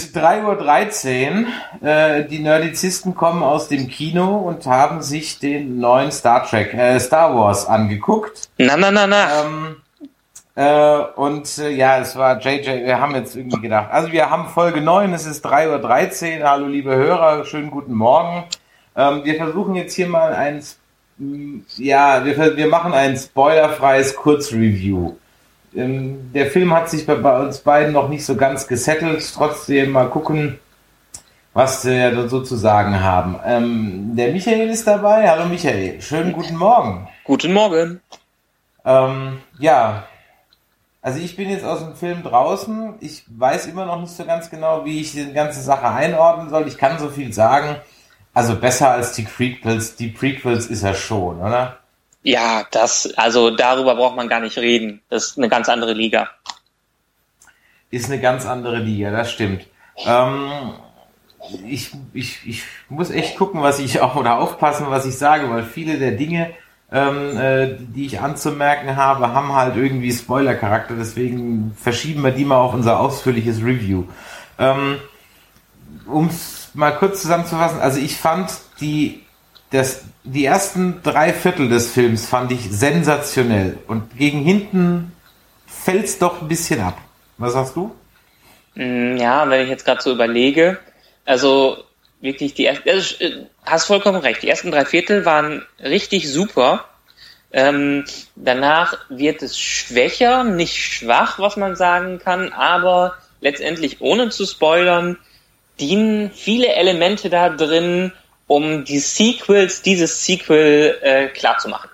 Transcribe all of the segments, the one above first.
Ist 3.13 Uhr. Äh, die Nerdizisten kommen aus dem Kino und haben sich den neuen Star Trek, äh, Star Wars angeguckt. Na, na, na, na. Ähm, äh, und äh, ja, es war JJ, wir haben jetzt irgendwie gedacht, also wir haben Folge 9, es ist 3.13 Uhr. Hallo liebe Hörer, schönen guten Morgen. Ähm, wir versuchen jetzt hier mal ein, ja, wir, wir machen ein spoilerfreies Kurzreview. Ähm, der Film hat sich bei, bei, uns beiden noch nicht so ganz gesettelt. Trotzdem mal gucken, was wir so zu sagen haben. Ähm, der Michael ist dabei. Hallo Michael. Schönen guten Morgen. Guten Morgen. Ähm, ja, also ich bin jetzt aus dem Film draußen. Ich weiß immer noch nicht so ganz genau, wie ich die ganze Sache einordnen soll. Ich kann so viel sagen. Also besser als die Prequels. Die Prequels ist er schon, oder? Ja, das, also darüber braucht man gar nicht reden. Das ist eine ganz andere Liga. Ist eine ganz andere Liga, das stimmt. Ähm, ich, ich, ich muss echt gucken, was ich auch oder aufpassen, was ich sage, weil viele der Dinge, ähm, äh, die ich anzumerken habe, haben halt irgendwie Spoiler-Charakter. Deswegen verschieben wir die mal auf unser ausführliches Review. Ähm, um es mal kurz zusammenzufassen, also ich fand die das, die ersten drei Viertel des Films fand ich sensationell. Und gegen hinten fällt es doch ein bisschen ab. Was sagst du? Mm, ja, wenn ich jetzt gerade so überlege, also wirklich die ersten, also, äh, hast vollkommen recht, die ersten drei Viertel waren richtig super. Ähm, danach wird es schwächer, nicht schwach, was man sagen kann, aber letztendlich ohne zu spoilern, dienen viele Elemente da drin, um die Sequels dieses Sequel äh, klar zu machen.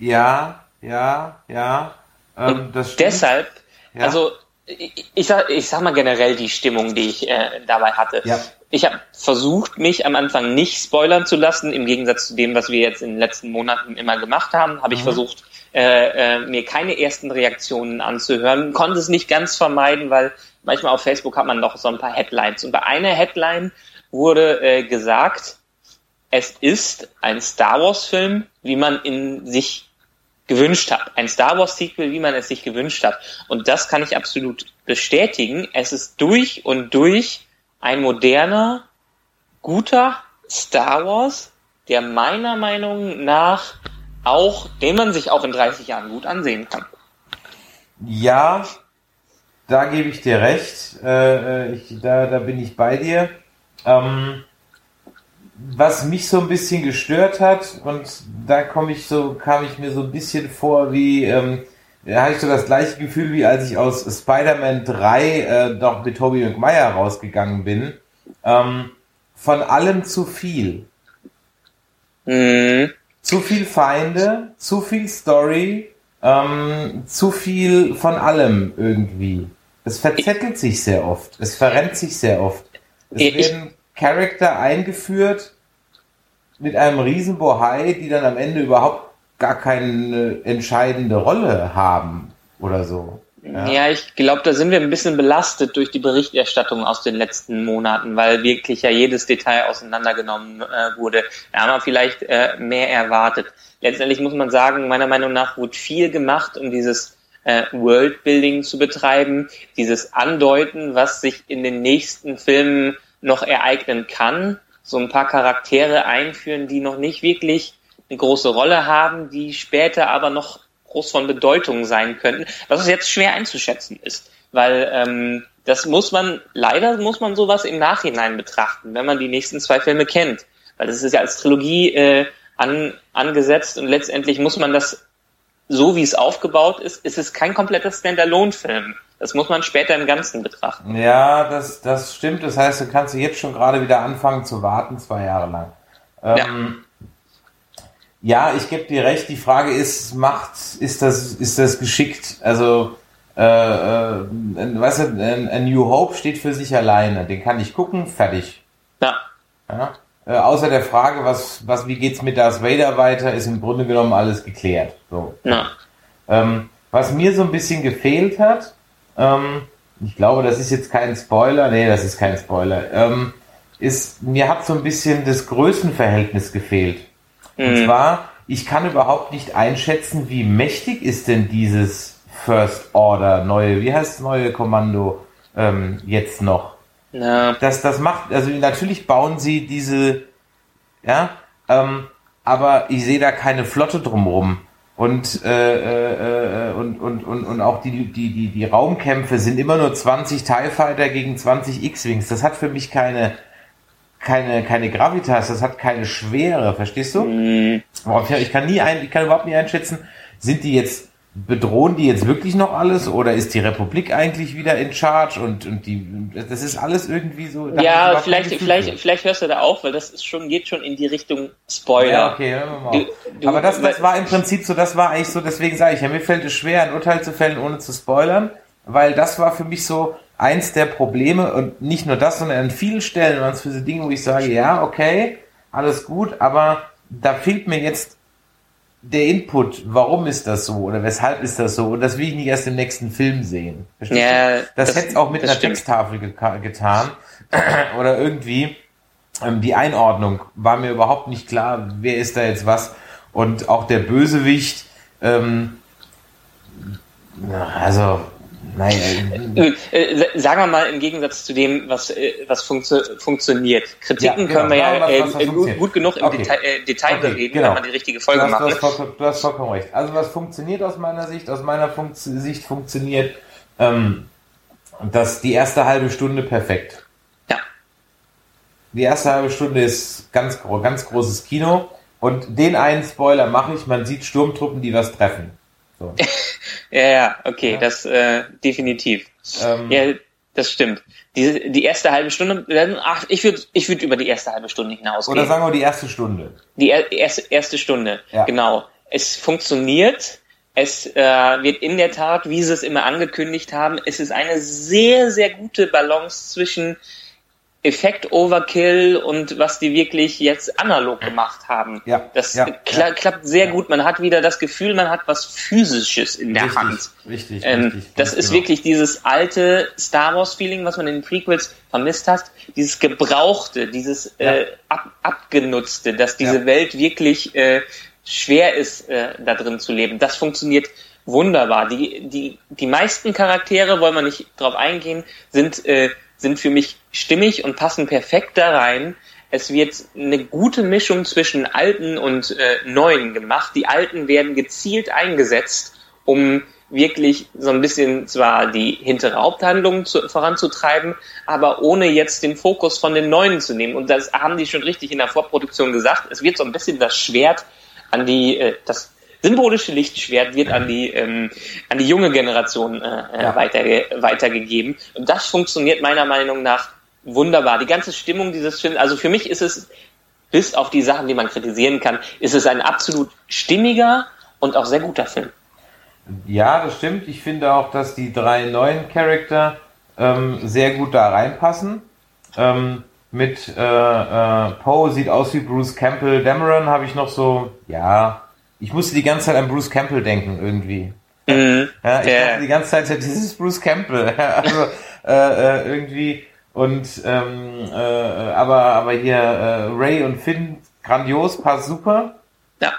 Ja, ja, ja. Ähm, deshalb, ja. also ich, ich, sag, ich sag mal generell die Stimmung, die ich äh, dabei hatte. Ja. Ich habe versucht, mich am Anfang nicht spoilern zu lassen, im Gegensatz zu dem, was wir jetzt in den letzten Monaten immer gemacht haben, habe mhm. ich versucht, äh, äh, mir keine ersten Reaktionen anzuhören, konnte es nicht ganz vermeiden, weil manchmal auf Facebook hat man noch so ein paar Headlines. Und bei einer Headline wurde äh, gesagt, es ist ein Star Wars-Film, wie man in sich gewünscht hat. Ein Star Wars-Sequel, wie man es sich gewünscht hat. Und das kann ich absolut bestätigen. Es ist durch und durch ein moderner, guter Star Wars, der meiner Meinung nach auch, den man sich auch in 30 Jahren gut ansehen kann. Ja, da gebe ich dir recht. Äh, äh ich, da, da bin ich bei dir. Ähm, was mich so ein bisschen gestört hat, und da komme ich so, kam ich mir so ein bisschen vor wie, ähm, da habe ich so das gleiche Gefühl, wie als ich aus Spider-Man 3 äh, doch mit Tobey Maguire rausgegangen bin. Ähm, von allem zu viel. Mhm. Zu viel Feinde, zu viel Story, ähm, zu viel von allem irgendwie. Es verzettelt sich sehr oft. Es verrennt sich sehr oft. Es ich, werden Charakter eingeführt mit einem riesen Bohai, die dann am Ende überhaupt gar keine entscheidende Rolle haben oder so. Ja, ja ich glaube, da sind wir ein bisschen belastet durch die Berichterstattung aus den letzten Monaten, weil wirklich ja jedes Detail auseinandergenommen äh, wurde. Da haben wir vielleicht äh, mehr erwartet. Letztendlich muss man sagen, meiner Meinung nach wurde viel gemacht, um dieses äh, Worldbuilding zu betreiben, dieses Andeuten, was sich in den nächsten Filmen noch ereignen kann, so ein paar Charaktere einführen, die noch nicht wirklich eine große Rolle haben, die später aber noch groß von Bedeutung sein könnten, was jetzt schwer einzuschätzen ist, weil ähm, das muss man, leider muss man sowas im Nachhinein betrachten, wenn man die nächsten zwei Filme kennt, weil das ist ja als Trilogie äh, an, angesetzt und letztendlich muss man das so wie es aufgebaut ist, ist es kein kompletter Standalone-Film. Das muss man später im Ganzen betrachten. Ja, das, das stimmt. Das heißt, du kannst jetzt schon gerade wieder anfangen zu warten, zwei Jahre lang. Ähm, ja. ja, ich gebe dir recht. Die Frage ist, macht, ist das, ist das geschickt? Also, äh, äh, weißt du, A New Hope steht für sich alleine. Den kann ich gucken, fertig. Ja. ja? Äh, außer der Frage, was, was, wie geht's mit Darth Vader weiter, ist im Grunde genommen alles geklärt. So. Ja. Ähm, was mir so ein bisschen gefehlt hat, ähm, ich glaube, das ist jetzt kein Spoiler. Nee, das ist kein Spoiler. Ähm, ist, mir hat so ein bisschen das Größenverhältnis gefehlt. Mhm. Und zwar, ich kann überhaupt nicht einschätzen, wie mächtig ist denn dieses First Order neue, wie heißt das neue Kommando? ähm, jetzt noch. Ja. Das, das macht, also natürlich bauen sie diese, ja, ähm, aber ich sehe da keine Flotte drumrum. Und, äh, äh, äh, und, und, und, und auch die, die, die, die Raumkämpfe sind immer nur 20 TIE Fighter gegen 20 X-Wings. Das hat für mich keine, keine, keine Gravitas, das hat keine Schwere, verstehst du? Mhm. Ich kann nie ein, ich kann überhaupt nie einschätzen, sind die jetzt bedrohen die jetzt wirklich noch alles oder ist die Republik eigentlich wieder in Charge und, und die das ist alles irgendwie so ja vielleicht vielleicht vielleicht hörst du da auf weil das ist schon geht schon in die Richtung Spoiler. Ja, okay hören wir mal du, du, aber das, das war im Prinzip so das war eigentlich so deswegen sage ich ja mir fällt es schwer ein Urteil zu fällen ohne zu spoilern weil das war für mich so eins der Probleme und nicht nur das sondern an vielen Stellen waren es für so Dinge wo ich sage ja okay alles gut aber da fehlt mir jetzt der Input, warum ist das so oder weshalb ist das so und das will ich nicht erst im nächsten Film sehen. Verstehst ja? Das, das hätte es auch mit einer stimmt. Texttafel ge getan oder irgendwie ähm, die Einordnung war mir überhaupt nicht klar, wer ist da jetzt was und auch der Bösewicht, ähm, also Nein. Äh, äh, sagen wir mal im Gegensatz zu dem, was, äh, was funktio funktioniert. Kritiken ja, genau. können wir ja was, was äh, gut, genug im okay. Detail, äh, Detail okay, bereden, genau. wenn man die richtige Folge macht. Du, hast, du hast vollkommen recht. Also was funktioniert aus meiner Sicht? Aus meiner Fun Sicht funktioniert ähm, dass die erste halbe Stunde perfekt. Ja. Die erste halbe Stunde ist ganz, ganz großes Kino. Und den einen Spoiler mache ich, man sieht Sturmtruppen, die was treffen. So. ja, ja, okay, ja. das äh, definitiv. Ähm, ja, das stimmt. Die, die erste halbe Stunde, ach, ich würde ich würd über die erste halbe Stunde hinausgehen. Oder sagen wir die erste Stunde. Die er, erste, erste Stunde, ja. genau. Es funktioniert, es äh, wird in der Tat, wie sie es immer angekündigt haben, es ist eine sehr, sehr gute Balance zwischen Effekt Overkill und was die wirklich jetzt analog gemacht haben. Ja, das ja, kla ja, klappt sehr ja. gut. Man hat wieder das Gefühl, man hat was Physisches in der richtig, Hand. Richtig, ähm, richtig. Das ist genau. wirklich dieses alte Star Wars Feeling, was man in den Prequels vermisst hat. Dieses Gebrauchte, dieses äh, ab, Abgenutzte, dass diese Welt wirklich äh, schwer ist, äh, da drin zu leben. Das funktioniert wunderbar. Die, die, die meisten Charaktere, wollen wir nicht drauf eingehen, sind äh, sind für mich stimmig und passen perfekt da rein. Es wird eine gute Mischung zwischen alten und äh, neuen gemacht. Die alten werden gezielt eingesetzt, um wirklich so ein bisschen zwar die hintere Haupthandlung zu, voranzutreiben, aber ohne jetzt den Fokus von den neuen zu nehmen. Und das haben die schon richtig in der Vorproduktion gesagt. Es wird so ein bisschen das Schwert an die, äh, das symbolische Lichtschwert wird an die, ähm, an die junge Generation äh, äh ja. weiterge weitergegeben. Und das funktioniert meiner Meinung nach wunderbar. Die ganze Stimmung dieses Films, also für mich ist es, bis auf die Sachen, die man kritisieren kann, ist es ein absolut stimmiger und auch sehr guter Film. Ja, das stimmt. Ich finde auch, dass die drei neuen Charakter ähm, sehr gut da reinpassen. Ähm, mit äh, äh, Poe sieht aus wie Bruce Campbell. Dameron habe ich noch so, ja, ich musste die ganze Zeit an Bruce Campbell denken, irgendwie. Mhm. Ja, ich yeah. dachte die ganze Zeit, dieses Bruce Campbell. also äh, äh, irgendwie und ähm, äh, aber aber hier äh, Ray und Finn grandios, passt super. Ja.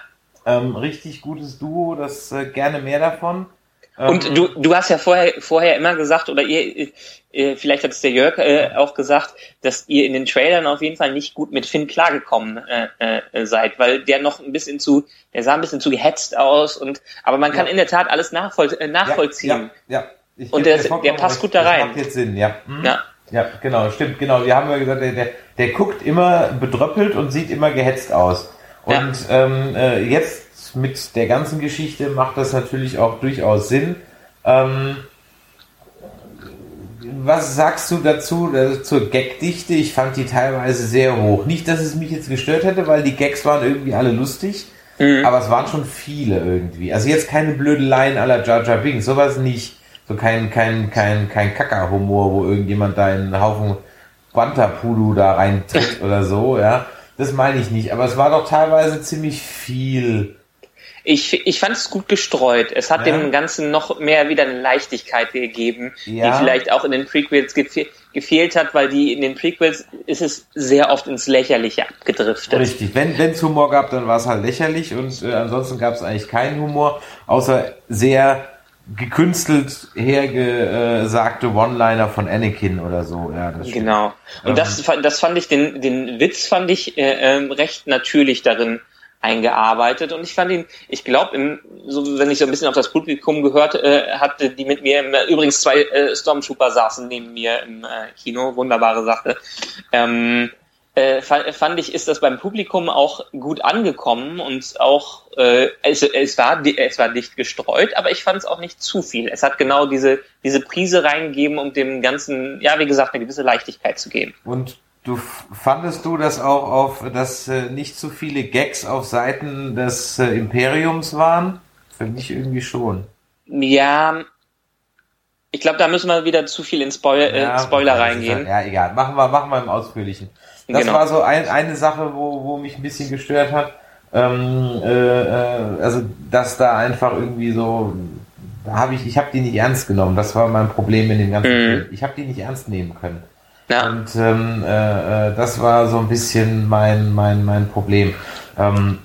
Ähm, richtig gutes Duo, das äh, gerne mehr davon. Und ähm, du, du hast ja vorher, vorher immer gesagt, oder ihr, äh, vielleicht hat es der Jörg äh, auch gesagt, dass ihr in den Trailern auf jeden Fall nicht gut mit Finn klargekommen äh, äh, seid, weil der noch ein bisschen zu, der sah ein bisschen zu gehetzt aus und aber man kann ja. in der Tat alles nachvoll, äh, nachvollziehen. Ja, ja, ja. und der, der passt gut da rein. Das macht jetzt Sinn, ja. Mhm. Ja. Ja, genau, stimmt, genau. Wir haben ja gesagt, der, der, der guckt immer bedröppelt und sieht immer gehetzt aus. Und ja. ähm, äh, jetzt mit der ganzen Geschichte macht das natürlich auch durchaus Sinn. Ähm, was sagst du dazu also zur Gagdichte? Ich fand die teilweise sehr hoch. Nicht, dass es mich jetzt gestört hätte, weil die Gags waren irgendwie alle lustig, mhm. aber es waren schon viele irgendwie. Also jetzt keine Blödeleien aller Jar Jar Binks, sowas nicht. So kein, kein, kein, kein Kacker-Humor, wo irgendjemand da einen Haufen Quantapudu da reintritt oder so, ja. Das meine ich nicht. Aber es war doch teilweise ziemlich viel ich, ich fand es gut gestreut. Es hat ja. dem Ganzen noch mehr wieder eine Leichtigkeit gegeben, ja. die vielleicht auch in den Prequels gefe gefehlt hat, weil die in den Prequels ist es sehr oft ins Lächerliche abgedriftet. Richtig. Wenn es Humor gab, dann war es halt lächerlich und äh, ansonsten gab es eigentlich keinen Humor, außer sehr gekünstelt hergesagte One-Liner von Anakin oder so. Ja, genau. Und ähm, das, das fand ich, den, den Witz fand ich äh, äh, recht natürlich darin eingearbeitet und ich fand ihn, ich glaube, so wenn ich so ein bisschen auf das Publikum gehört äh, hatte, die mit mir, im, übrigens zwei äh, Stormtrooper saßen neben mir im äh, Kino, wunderbare Sache. Ähm, äh, fand ich, ist das beim Publikum auch gut angekommen und auch äh, es, es war es war dicht gestreut, aber ich fand es auch nicht zu viel. Es hat genau diese diese Prise reingegeben, um dem ganzen, ja wie gesagt, eine gewisse Leichtigkeit zu geben. Und du fandest du das auch auf, dass äh, nicht zu viele Gags auf Seiten des äh, Imperiums waren? Für mich irgendwie schon. Ja, ich glaube, da müssen wir wieder zu viel in Spoil äh, ja, Spoiler reingehen. Ja, egal. Machen wir, machen wir im Ausführlichen. Das genau. war so ein, eine Sache, wo, wo mich ein bisschen gestört hat. Ähm, äh, äh, also, dass da einfach irgendwie so, da habe ich, ich habe die nicht ernst genommen. Das war mein Problem in dem ganzen mhm. Film. Ich habe die nicht ernst nehmen können. Ja. Und ähm, äh, äh, das war so ein bisschen mein, mein, mein Problem. Ähm,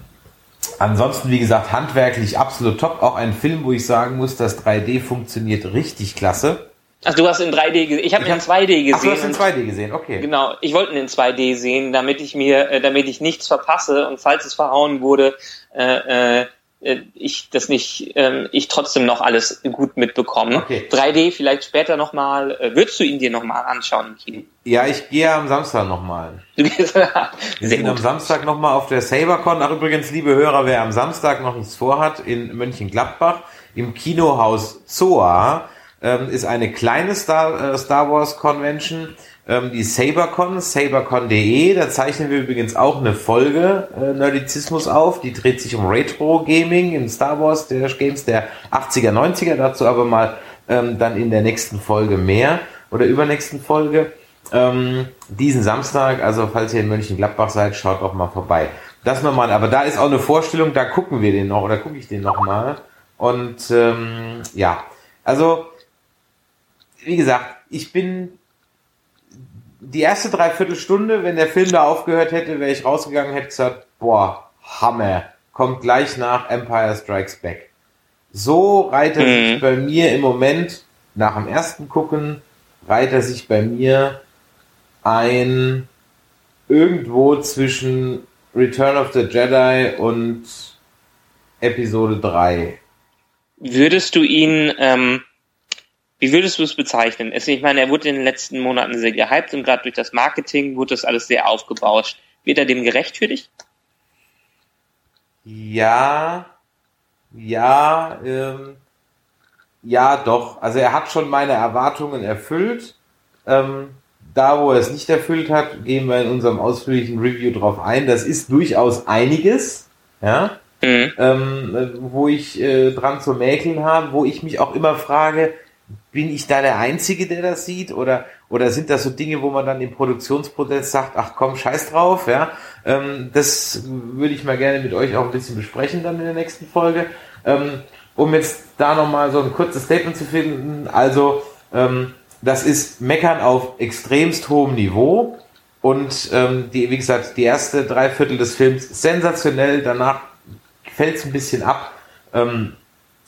ansonsten, wie gesagt, handwerklich absolut top. Auch ein Film, wo ich sagen muss, das 3D funktioniert richtig klasse. Ach, du hast in 3D gesehen. Ich habe ihn in 2D gesehen. Ach, du hast in 2D gesehen, okay. Genau, ich wollte ihn in 2D sehen, damit ich mir, äh, damit ich nichts verpasse und falls es verhauen wurde, äh, äh, ich das nicht, äh, ich trotzdem noch alles gut mitbekomme. Okay. 3D vielleicht später nochmal. Äh, würdest du ihn dir nochmal anschauen im Kino? Ja, ich gehe am Samstag nochmal. Du gehst Wir sind am Samstag nochmal auf der SaberCon. Ach übrigens, liebe Hörer, wer am Samstag noch nichts vorhat, in Mönchengladbach im Kinohaus Zoa ähm, ist eine kleine Star, äh, Star Wars Convention, ähm, die SaberCon, sabercon.de. Da zeichnen wir übrigens auch eine Folge äh, Nerdizismus auf. Die dreht sich um Retro Gaming in Star Wars der Games der 80er, 90er. Dazu aber mal ähm, dann in der nächsten Folge mehr oder übernächsten Folge. Ähm, diesen Samstag, also falls ihr in Mönchengladbach seid, schaut doch mal vorbei. Das nochmal, aber da ist auch eine Vorstellung, da gucken wir den noch oder gucke ich den noch mal. Und ähm, ja, also wie gesagt, ich bin die erste Dreiviertelstunde, wenn der Film da aufgehört hätte, wäre ich rausgegangen, hätte gesagt, boah, Hammer, kommt gleich nach Empire Strikes Back. So reiht er mhm. sich bei mir im Moment, nach dem ersten Gucken, reiht er sich bei mir ein irgendwo zwischen Return of the Jedi und Episode 3. Würdest du ihn ähm, wie würdest du es bezeichnen? Ich meine, er wurde in den letzten Monaten sehr gehypt und gerade durch das Marketing wurde das alles sehr aufgebauscht. Wird er dem gerecht für dich? Ja, ja, ähm, ja, doch. Also er hat schon meine Erwartungen erfüllt. Ähm, da, wo er es nicht erfüllt hat, gehen wir in unserem ausführlichen Review drauf ein. Das ist durchaus einiges, ja, mhm. ähm, wo ich äh, dran zu mäkeln habe, wo ich mich auch immer frage, bin ich da der Einzige, der das sieht? Oder, oder sind das so Dinge, wo man dann im Produktionsprozess sagt, ach komm, scheiß drauf, ja? Ähm, das würde ich mal gerne mit euch auch ein bisschen besprechen dann in der nächsten Folge. Ähm, um jetzt da nochmal so ein kurzes Statement zu finden. Also, ähm, das ist Meckern auf extremst hohem Niveau. Und ähm, die, wie gesagt, die erste Dreiviertel des Films sensationell, danach fällt es ein bisschen ab. Ähm,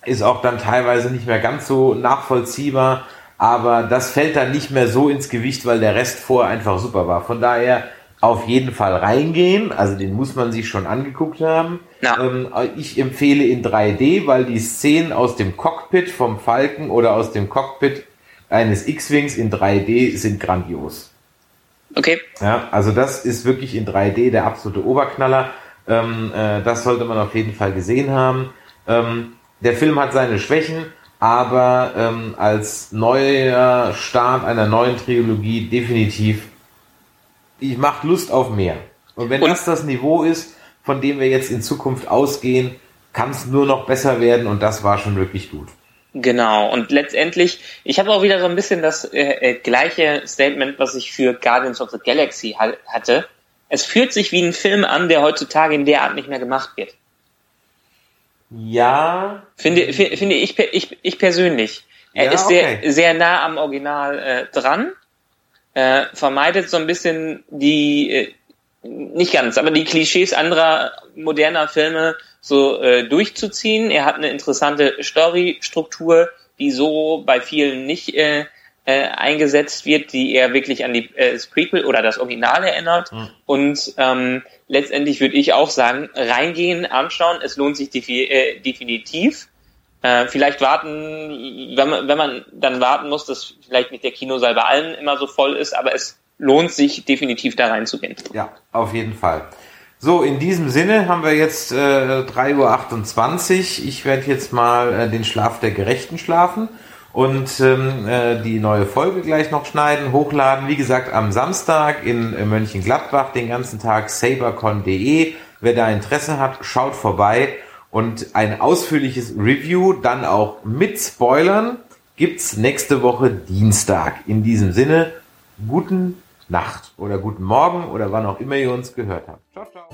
ist auch dann teilweise nicht mehr ganz so nachvollziehbar, aber das fällt dann nicht mehr so ins Gewicht, weil der Rest vorher einfach super war. Von daher auf jeden Fall reingehen, also den muss man sich schon angeguckt haben. Ähm, ich empfehle in 3D, weil die Szenen aus dem Cockpit vom Falken oder aus dem Cockpit eines X-Wings in 3D sind grandios. Okay. Ja, also das ist wirklich in 3D der absolute Oberknaller. Ähm, äh, das sollte man auf jeden Fall gesehen haben. Ähm, der Film hat seine Schwächen, aber ähm, als neuer Start einer neuen Trilogie definitiv, ich macht Lust auf mehr. Und wenn Und das das Niveau ist, von dem wir jetzt in Zukunft ausgehen, kann es nur noch besser werden und das war schon wirklich gut. Genau, und letztendlich, ich habe auch wieder so ein bisschen das äh, äh, gleiche Statement, was ich für Guardians of the Galaxy ha hatte. Es fühlt sich wie ein Film an, der heutzutage in der Art nicht mehr gemacht wird. Ja. Finde, finde ich, ich, ich persönlich. Er ja, ist sehr, okay. sehr nah am Original äh, dran. Äh, vermeidet so ein bisschen die, äh, nicht ganz, aber die Klischees anderer moderner Filme so äh, durchzuziehen. Er hat eine interessante Storystruktur, die so bei vielen nicht äh, äh, eingesetzt wird, die eher wirklich an die äh, das Prequel oder das Original erinnert. Mhm. Und ähm, letztendlich würde ich auch sagen, reingehen, anschauen, es lohnt sich defi äh, definitiv. Äh, vielleicht warten, wenn man, wenn man dann warten muss, dass vielleicht nicht der Kinosaal bei allen immer so voll ist, aber es lohnt sich definitiv da reinzugehen. Ja, auf jeden Fall. So, in diesem Sinne haben wir jetzt äh, 3.28 Uhr. Ich werde jetzt mal äh, den Schlaf der Gerechten schlafen und ähm, äh, die neue Folge gleich noch schneiden, hochladen. Wie gesagt, am Samstag in äh, Mönchengladbach den ganzen Tag sabercon.de. Wer da Interesse hat, schaut vorbei und ein ausführliches Review, dann auch mit Spoilern, gibt's nächste Woche Dienstag. In diesem Sinne, guten Nacht oder guten Morgen oder wann auch immer ihr uns gehört habt. Ciao, ciao.